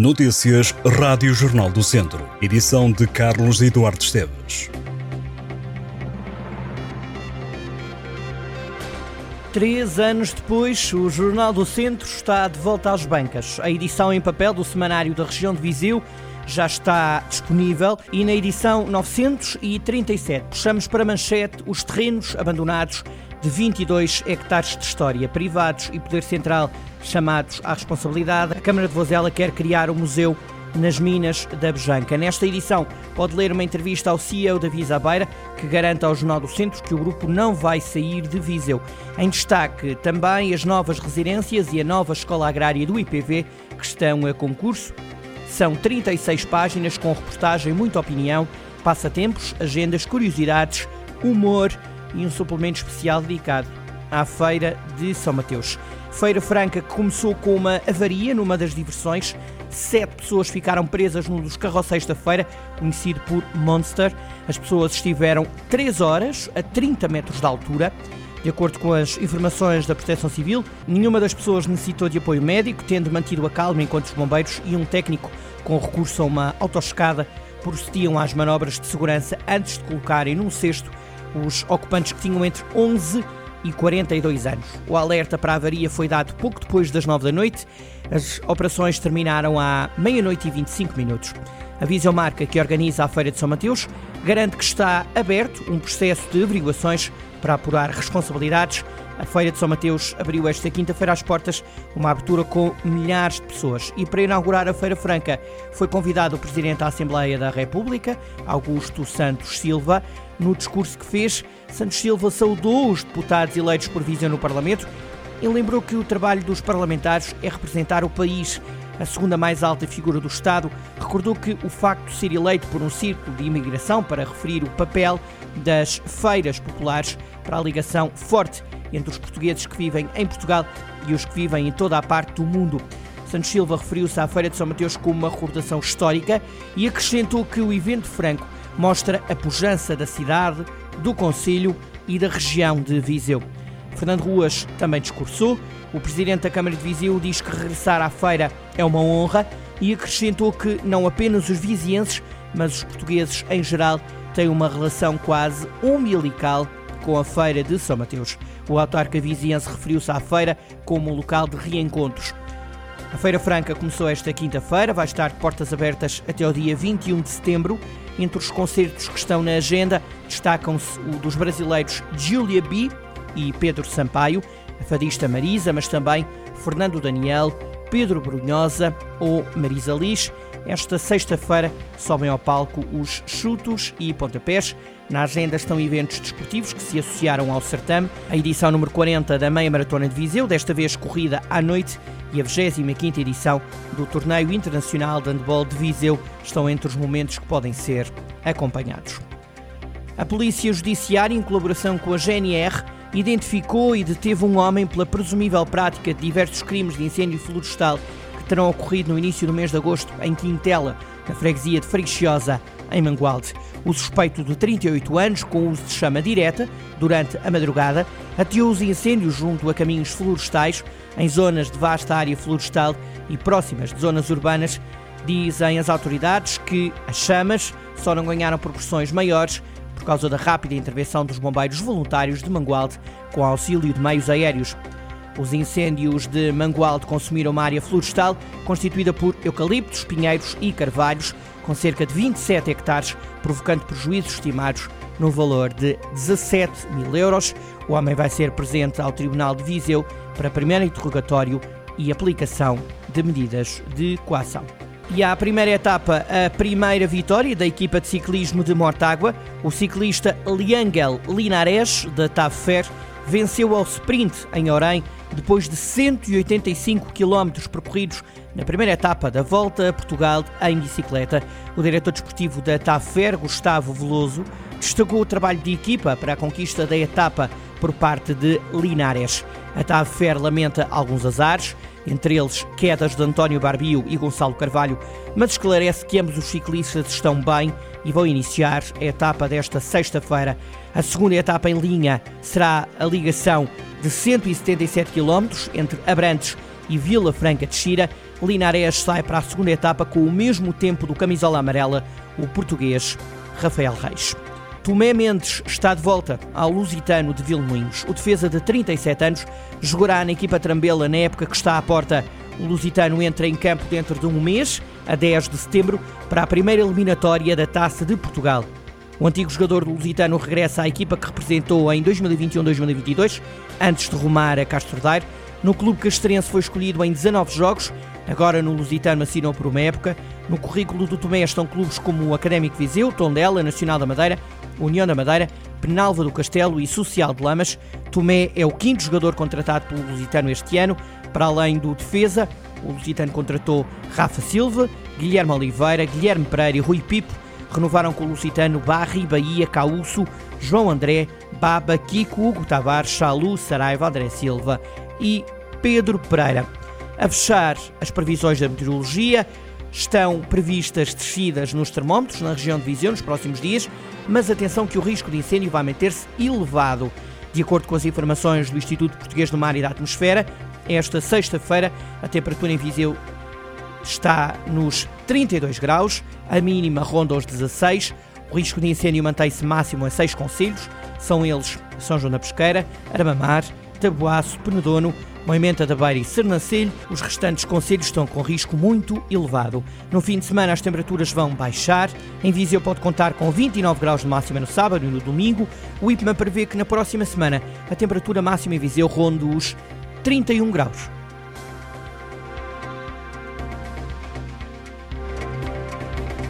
Notícias Rádio Jornal do Centro. Edição de Carlos Eduardo Esteves. Três anos depois, o Jornal do Centro está de volta às bancas. A edição em papel do Semanário da Região de Viseu já está disponível e na edição 937 puxamos para manchete os terrenos abandonados de 22 hectares de história, privados e poder central chamados à responsabilidade. A Câmara de Vozela quer criar um museu nas minas da Bejanca. Nesta edição pode ler uma entrevista ao CEO da Visa Beira, que garante ao Jornal do Centro que o grupo não vai sair de Viseu. Em destaque também as novas residências e a nova escola agrária do IPV, que estão a concurso. São 36 páginas com reportagem, muita opinião, passatempos, agendas, curiosidades, humor e um suplemento especial dedicado à Feira de São Mateus. Feira Franca que começou com uma avaria numa das diversões. Sete pessoas ficaram presas num dos carroceiros da feira, conhecido por Monster. As pessoas estiveram 3 horas a 30 metros de altura. De acordo com as informações da Proteção Civil, nenhuma das pessoas necessitou de apoio médico, tendo mantido a calma enquanto os bombeiros e um técnico com recurso a uma autoescada procediam às manobras de segurança antes de colocarem num cesto os ocupantes que tinham entre 11 e 42 anos. O alerta para a avaria foi dado pouco depois das 9 da noite. As operações terminaram à meia-noite e 25 minutos. A Visão Marca, que organiza a Feira de São Mateus, garante que está aberto um processo de averiguações para apurar responsabilidades. A Feira de São Mateus abriu esta quinta-feira as portas, uma abertura com milhares de pessoas. E para inaugurar a Feira Franca foi convidado o Presidente da Assembleia da República, Augusto Santos Silva. No discurso que fez, Santos Silva saudou os deputados eleitos por Visão no Parlamento e lembrou que o trabalho dos parlamentares é representar o país. A segunda mais alta figura do Estado recordou que o facto de ser eleito por um círculo de imigração para referir o papel das feiras populares para a ligação forte entre os portugueses que vivem em Portugal e os que vivem em toda a parte do mundo. Santos Silva referiu-se à Feira de São Mateus como uma recordação histórica e acrescentou que o evento franco mostra a pujança da cidade, do Conselho e da região de Viseu. Fernando Ruas também discursou. O presidente da Câmara de Viseu diz que regressar à feira é uma honra e acrescentou que não apenas os vizienses, mas os portugueses em geral têm uma relação quase umbilical com a Feira de São Mateus. O autarca viziense referiu-se à feira como um local de reencontros. A Feira Franca começou esta quinta-feira, vai estar de portas abertas até ao dia 21 de setembro. Entre os concertos que estão na agenda, destacam-se o dos brasileiros Julia B e Pedro Sampaio, a fadista Marisa, mas também Fernando Daniel, Pedro Brunhosa ou Marisa Liz. Esta sexta-feira sobem ao palco os chutos e pontapés. Na agenda estão eventos desportivos que se associaram ao certame. A edição número 40 da Meia Maratona de Viseu, desta vez corrida à noite, e a 25ª edição do Torneio Internacional de Handball de Viseu estão entre os momentos que podem ser acompanhados. A Polícia Judiciária, em colaboração com a GNR, identificou e deteve um homem pela presumível prática de diversos crimes de incêndio florestal terão ocorrido no início do mês de agosto em Quintela, na freguesia de Freixosa, em Mangualde. O suspeito de 38 anos, com uso de chama direta, durante a madrugada, ateou os incêndios junto a caminhos florestais, em zonas de vasta área florestal e próximas de zonas urbanas. Dizem as autoridades que as chamas só não ganharam proporções maiores por causa da rápida intervenção dos bombeiros voluntários de Mangualde com auxílio de meios aéreos. Os incêndios de Mangualde consumiram uma área florestal constituída por eucaliptos, pinheiros e carvalhos, com cerca de 27 hectares, provocando prejuízos estimados no valor de 17 mil euros. O homem vai ser presente ao Tribunal de Viseu para primeiro interrogatório e aplicação de medidas de coação. E à primeira etapa, a primeira vitória da equipa de ciclismo de Mortágua, o ciclista Liangel Linares, da TAV Fer, venceu ao sprint em Orem depois de 185 km percorridos na primeira etapa da Volta a Portugal em bicicleta. O diretor desportivo da TAFER, Gustavo Veloso, destacou o trabalho de equipa para a conquista da etapa por parte de Linares. A TAFER lamenta alguns azares, entre eles quedas de António Barbio e Gonçalo Carvalho, mas esclarece que ambos os ciclistas estão bem e vão iniciar a etapa desta sexta-feira. A segunda etapa em linha será a ligação de 177 km entre Abrantes e Vila Franca de Xira Linares sai para a segunda etapa com o mesmo tempo do camisola amarela, o português Rafael Reis. Tomé Mendes está de volta ao Lusitano de Vilmoinhos. O defesa de 37 anos jogará na equipa Trambela na época que está à porta. O Lusitano entra em campo dentro de um mês, a 10 de setembro, para a primeira eliminatória da Taça de Portugal. O antigo jogador do Lusitano regressa à equipa que representou em 2021-2022, antes de rumar a Castro Daire. No clube castrense foi escolhido em 19 jogos, agora no Lusitano assinou por uma época. No currículo do Tomé estão clubes como o Académico Viseu, Tondela, Nacional da Madeira, União da Madeira, Penalva do Castelo e Social de Lamas. Tomé é o quinto jogador contratado pelo Lusitano este ano, para além do defesa. O Lusitano contratou Rafa Silva, Guilherme Oliveira, Guilherme Pereira e Rui Pipo. Renovaram com o Lusitano Barri, Bahia, Cauço, João André, Baba, Kiko, Hugo Tavares, Chalu, Saraiva, André Silva e Pedro Pereira. A fechar as previsões da meteorologia, estão previstas descidas nos termómetros na região de Viseu nos próximos dias, mas atenção que o risco de incêndio vai manter-se elevado. De acordo com as informações do Instituto Português do Mar e da Atmosfera, esta sexta-feira a temperatura em Viseu está nos 32 graus, a mínima ronda aos 16, o risco de incêndio mantém-se máximo a 6 conselhos, são eles São João da Pesqueira, Armamar, Tabuaço, Penedono, Moimenta da Beira e Sernancelho, os restantes conselhos estão com risco muito elevado. No fim de semana as temperaturas vão baixar. Em Viseu pode contar com 29 graus de máxima no sábado e no domingo. O IPMA prevê que na próxima semana a temperatura máxima em Viseu ronde os 31 graus.